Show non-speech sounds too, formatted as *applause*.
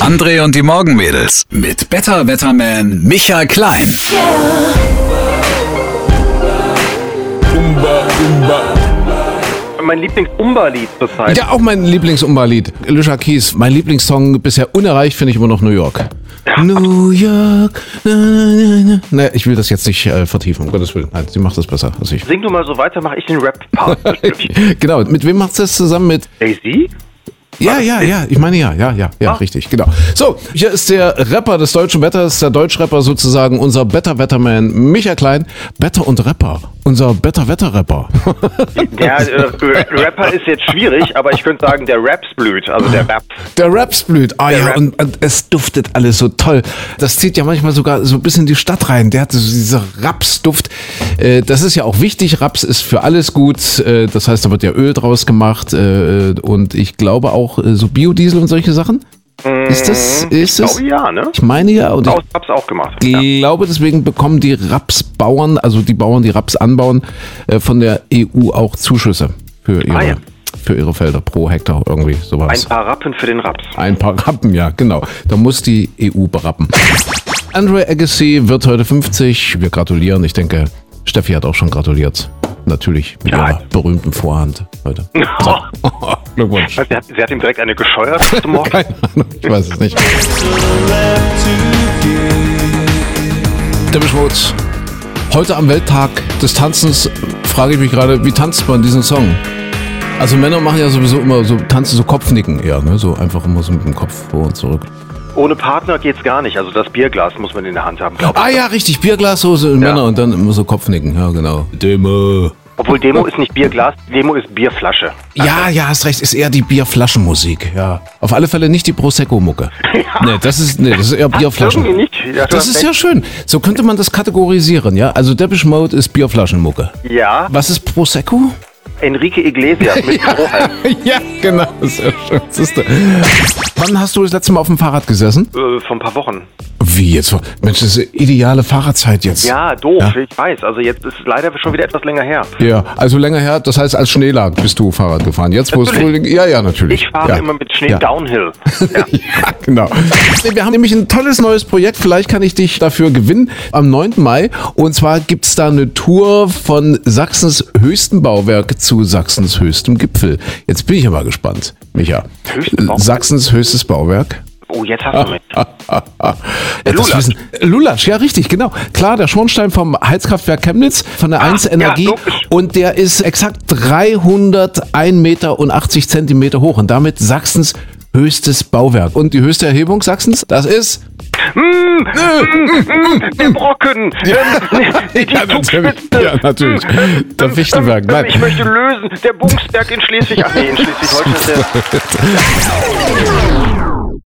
André und die Morgenmädels mit Better Wetterman Michael Klein. Mein Lieblings-Umba-Lied zurzeit. Ja, auch mein Lieblings-Umba-Lied. Alicia Keys, mein Lieblingssong bisher unerreicht, finde ich immer noch New York. New York. Na, na, na. Ne, ich will das jetzt nicht äh, vertiefen, um Gottes Willen. Nein, sie macht das besser als ich. Sing du mal so weiter, mache ich den Rap-Part. *laughs* genau, mit wem macht sie das zusammen? Mit Daisy? Ja, ja, ja, ich meine ja, ja, ja, ja, Ah. richtig, genau. So, hier ist der Rapper des deutschen Wetters, der Deutschrapper sozusagen, unser Better Wetterman, Micha Klein, Better und Rapper, unser Better Wetter Rapper. Der *laughs* äh, Rapper ist jetzt schwierig, aber ich könnte sagen, der Raps blüht. Also der Rap. Der Raps blüht. Ah Der ja, und, und es duftet alles so toll. Das zieht ja manchmal sogar so bis in die Stadt rein. Der hat so dieser Rapsduft. Äh, das ist ja auch wichtig. Raps ist für alles gut. Äh, das heißt, da wird ja Öl draus gemacht. Äh, und ich glaube auch äh, so Biodiesel und solche Sachen. Ist das, ist Ich das? glaube ja, ne? Ich meine ja. Und ich Aus Raps auch gemacht. Ja. glaube, deswegen bekommen die Rapsbauern, also die Bauern, die Raps anbauen, äh, von der EU auch Zuschüsse für ihre, Ah, ja. für ihre Felder pro Hektar irgendwie Ein sowas. paar Rappen für den Raps. Ein paar Rappen, ja, genau. Da muss die EU berappen. Andre Agassi wird heute 50. Wir gratulieren. Ich denke, Steffi hat auch schon gratuliert. Natürlich mit Ja. ihrer berühmten Vorhand heute. *laughs* *laughs* *laughs* Glückwunsch. Sie hat, sie hat ihm direkt eine gescheuert *laughs* zum Morgen. Keine Ahnung, ich weiß es nicht. Depeche Mode. Heute am Welttag des Tanzens frage ich mich gerade, wie tanzt man diesen Song? Also Männer machen ja sowieso immer so, tanzen so Kopfnicken eher, ne? So einfach immer so mit dem Kopf vor und zurück. Ohne Partner geht's gar nicht. Also das Bierglas muss man in der Hand haben, glaube ich. Ah ja, richtig, Bierglassoße in Männer und dann immer so Kopfnicken, ja genau. Demo. Obwohl Demo ist nicht Bierglas, Demo ist Bierflasche. Ja, ja, hast recht, ist eher die Bierflaschenmusik, ja. Auf alle Fälle nicht die Prosecco-Mucke. *laughs* Nee, das ist, nee, das ist eher Bierflaschen. Irgendwie nicht. Ja, du Das hast ist recht. ja schön. So könnte man das kategorisieren, ja. Also Depeche Mode ist Bierflaschenmucke. Ja, Was ist Prosecco? Enrique Iglesias mit *laughs* Strohhalm. *laughs* ja, genau. Sehr schön. Siehst du. Wann hast du das letzte Mal auf dem Fahrrad gesessen? äh, vor ein paar Wochen. Wie jetzt? Mensch, das ist ideale Fahrradzeit jetzt. Ja, doof, Ja. ich weiß. Also jetzt ist es leider schon wieder etwas länger her. Ja, also länger her, das heißt, als Schnee lag, bist du Fahrrad gefahren. Jetzt, wo es. Frühling, ja, ja, natürlich. Ich fahre ja. immer mit Schnee Ja. Downhill. Ja. *laughs* Ja, genau. Wir haben nämlich ein tolles neues Projekt. Vielleicht kann ich dich dafür gewinnen am 9. Mai. Und zwar gibt's da eine Tour von Sachsens höchstem Bauwerk zu Sachsens höchstem Gipfel. Jetzt bin ich aber gespannt, Micha. Sachsens höchstes Bauwerk. Oh, jetzt hast du mich. *laughs* Ja, Lulatsch. wissen- Lulatsch, ja richtig, genau. Klar, der Schornstein vom Heizkraftwerk Chemnitz von der 1 ja, Energie logisch. und der ist exakt 301 Meter und 80 Zentimeter hoch und damit Sachsens höchstes Bauwerk. Und die höchste Erhebung Sachsens, das ist Der Brocken. Ähm, *laughs* die Ja, natürlich. Ja, natürlich. Der Fichtelberg, ähm, nein. Ich möchte lösen. Der Bungsberg in Schleswig. Ach nee, in Schleswig-Holstein ist der. *laughs*